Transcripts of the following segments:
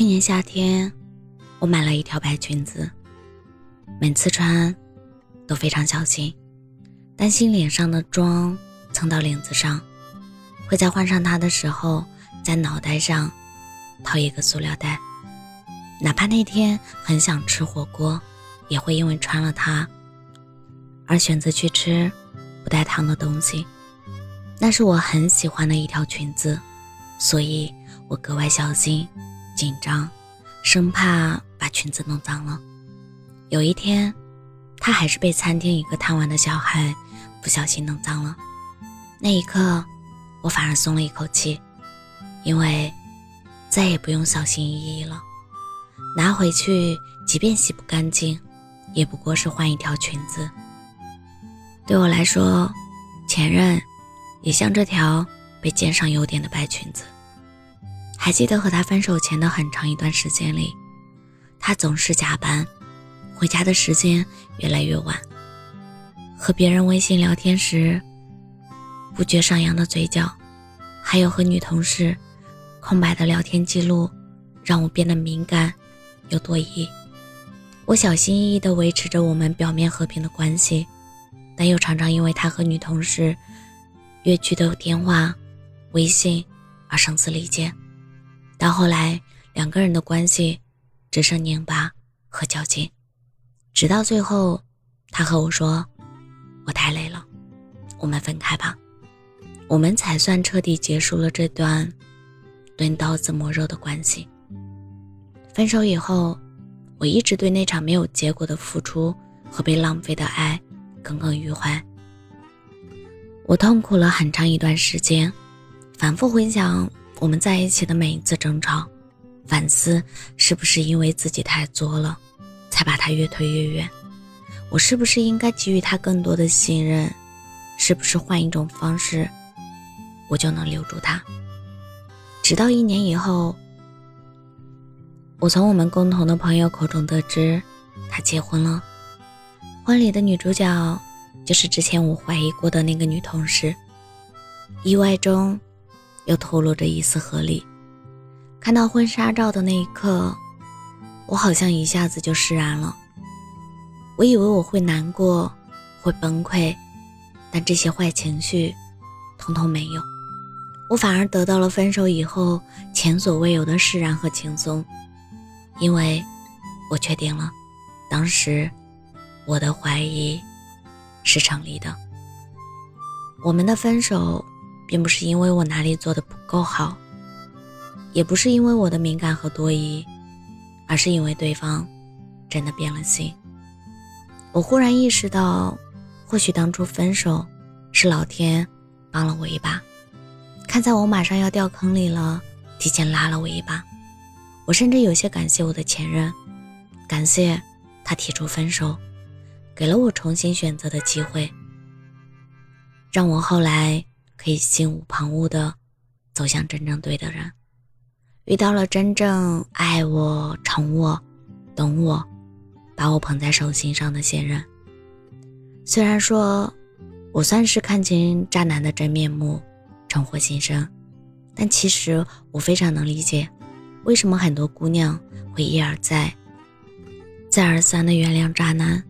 去年夏天，我买了一条白裙子，每次穿都非常小心，担心脸上的妆蹭到领子上，会在换上它的时候在脑袋上套一个塑料袋。哪怕那天很想吃火锅，也会因为穿了它而选择去吃不带汤的东西。那是我很喜欢的一条裙子，所以我格外小心。紧张，生怕把裙子弄脏了。有一天，他还是被餐厅一个贪玩的小孩不小心弄脏了。那一刻，我反而松了一口气，因为再也不用小心翼翼了。拿回去，即便洗不干净，也不过是换一条裙子。对我来说，前任也像这条被溅上油点的白裙子。还记得和他分手前的很长一段时间里，他总是加班，回家的时间越来越晚。和别人微信聊天时，不觉上扬的嘴角，还有和女同事空白的聊天记录，让我变得敏感又多疑。我小心翼翼地维持着我们表面和平的关系，但又常常因为他和女同事约聚的电话、微信而声嘶力竭。到后来，两个人的关系只剩拧巴和较劲，直到最后，他和我说：“我太累了，我们分开吧。”我们才算彻底结束了这段钝刀子磨肉的关系。分手以后，我一直对那场没有结果的付出和被浪费的爱耿耿于怀。我痛苦了很长一段时间，反复回想。我们在一起的每一次争吵，反思是不是因为自己太作了，才把他越推越远？我是不是应该给予他更多的信任？是不是换一种方式，我就能留住他？直到一年以后，我从我们共同的朋友口中得知，他结婚了。婚礼的女主角就是之前我怀疑过的那个女同事。意外中。又透露着一丝合理。看到婚纱照的那一刻，我好像一下子就释然了。我以为我会难过，会崩溃，但这些坏情绪，通通没有。我反而得到了分手以后前所未有的释然和轻松，因为我确定了，当时我的怀疑是成立的。我们的分手。并不是因为我哪里做的不够好，也不是因为我的敏感和多疑，而是因为对方真的变了心。我忽然意识到，或许当初分手是老天帮了我一把，看在我马上要掉坑里了，提前拉了我一把。我甚至有些感谢我的前任，感谢他提出分手，给了我重新选择的机会，让我后来。可以心无旁骛的走向真正对的人，遇到了真正爱我、宠我、懂我、把我捧在手心上的现任。虽然说我算是看清渣男的真面目，重获新生，但其实我非常能理解，为什么很多姑娘会一而再、再而三的原谅渣男，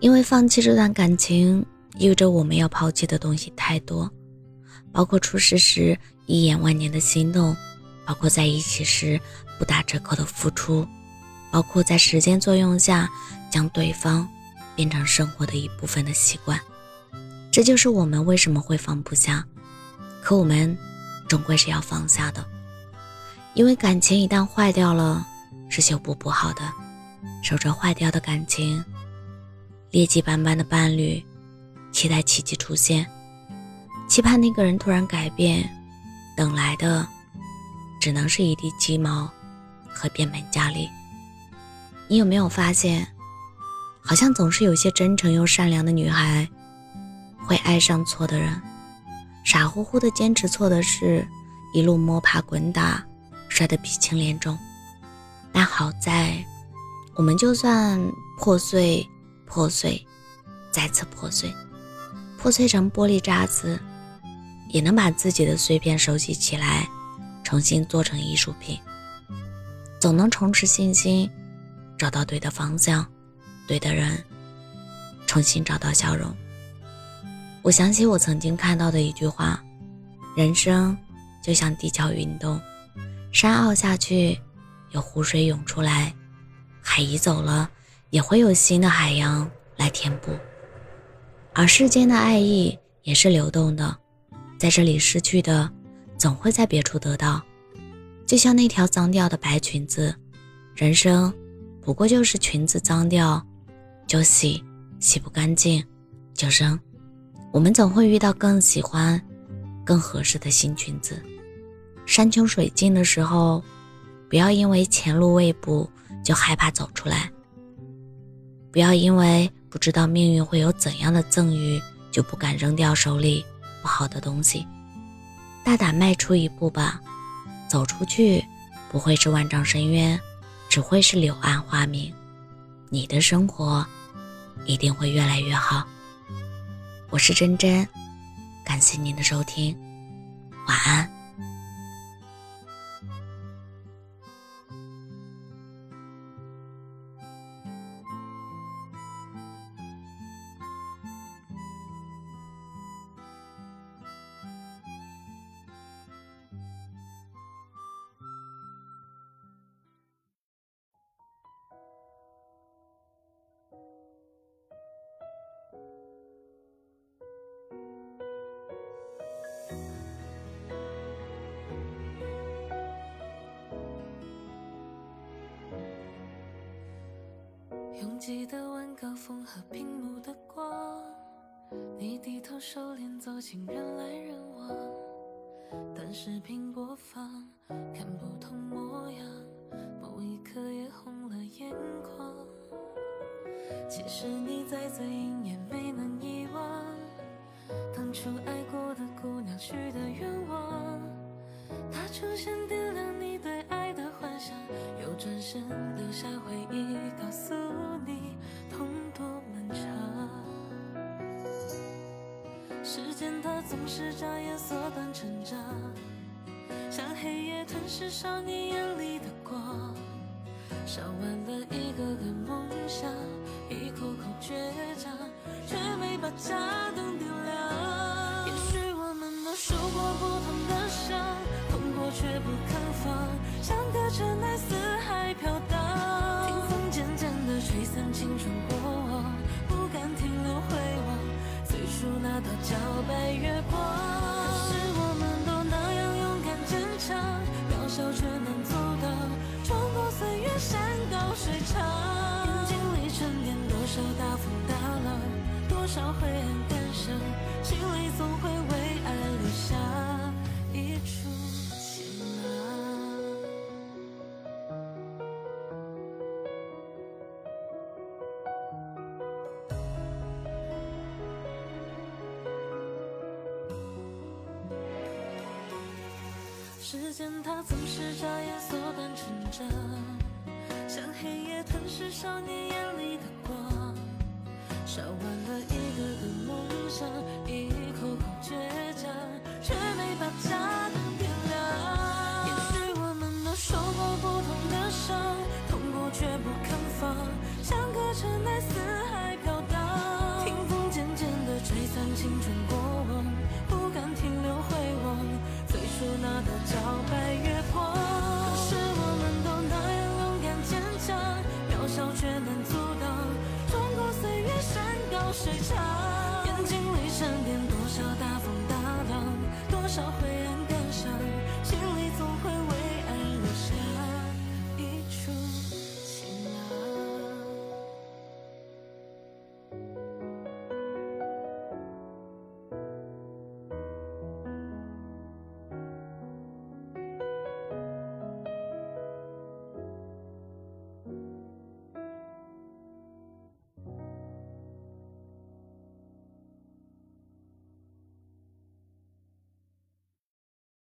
因为放弃这段感情意味着我们要抛弃的东西太多。包括初识时一眼万年的心动，包括在一起时不打折扣的付出，包括在时间作用下将对方变成生活的一部分的习惯。这就是我们为什么会放不下，可我们终归是要放下的，因为感情一旦坏掉了是修补不好的。守着坏掉的感情，劣迹斑斑的伴侣，期待奇迹出现。期盼那个人突然改变，等来的只能是一地鸡毛和变本加厉。你有没有发现，好像总是有些真诚又善良的女孩会爱上错的人，傻乎乎的坚持错的事，一路摸爬滚打，摔得鼻青脸肿。但好在，我们就算破碎、破碎，再次破碎，破碎成玻璃渣子。也能把自己的碎片收集起来，重新做成艺术品。总能重拾信心，找到对的方向，对的人，重新找到笑容。我想起我曾经看到的一句话：人生就像地壳运动，山凹下去，有湖水涌出来；海移走了，也会有新的海洋来填补。而世间的爱意也是流动的，在这里失去的，总会在别处得到。就像那条脏掉的白裙子，人生不过就是裙子脏掉就洗，洗不干净就扔。我们总会遇到更喜欢、更合适的新裙子。山穷水尽的时候，不要因为前路未卜就害怕走出来；不要因为不知道命运会有怎样的赠予，就不敢扔掉手里不好的东西。大胆迈出一步吧，走出去不会是万丈深渊，只会是柳暗花明。你的生活一定会越来越好。我是真真，感谢您的收听，晚安。记得晚高峰和屏幕的光，你低头收敛走进人来人往，短视频播放，看不同模样，某一刻也红了眼眶。其实你在最隐也没能遗忘，当初爱过的姑娘许的愿望，她出现点亮你对爱的幻想，又转身留下回忆告，告诉。时间它总是眨眼缩短成长，像黑夜吞噬少年眼里的光，那道皎白月光，可是我们都那样勇敢坚强，渺小却能做到，穿过岁月山高水长。眼睛里沉淀多少大风大浪，多少灰暗感伤，心里总会时间它总是眨眼缩短成长，像黑夜吞噬少年眼里的光，烧完了一个个梦想，一口口倔强，却没把家灯水长，眼睛里沉淀多少大风大浪，多少灰暗。